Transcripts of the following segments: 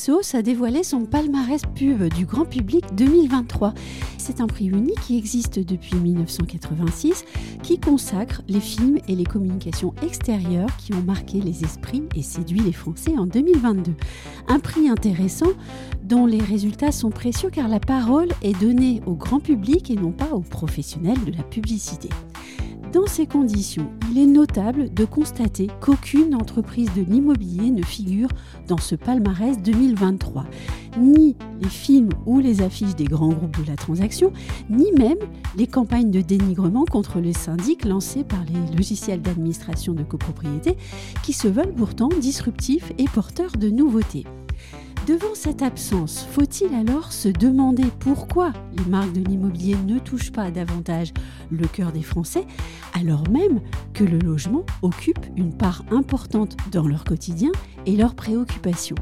Ipsos a dévoilé son palmarès pub du grand public 2023. C'est un prix unique qui existe depuis 1986, qui consacre les films et les communications extérieures qui ont marqué les esprits et séduit les Français en 2022. Un prix intéressant dont les résultats sont précieux car la parole est donnée au grand public et non pas aux professionnels de la publicité. Dans ces conditions, il est notable de constater qu'aucune entreprise de l'immobilier ne figure dans ce palmarès 2023. Ni les films ou les affiches des grands groupes de la transaction, ni même les campagnes de dénigrement contre les syndics lancées par les logiciels d'administration de copropriété qui se veulent pourtant disruptifs et porteurs de nouveautés. Devant cette absence, faut-il alors se demander pourquoi les marques de l'immobilier ne touchent pas davantage le cœur des Français, alors même que le logement occupe une part importante dans leur quotidien et leurs préoccupations?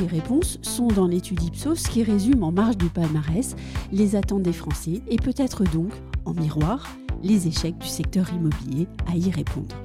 Les réponses sont dans l'étude Ipsos qui résume en marge du palmarès les attentes des Français et peut-être donc, en miroir, les échecs du secteur immobilier à y répondre.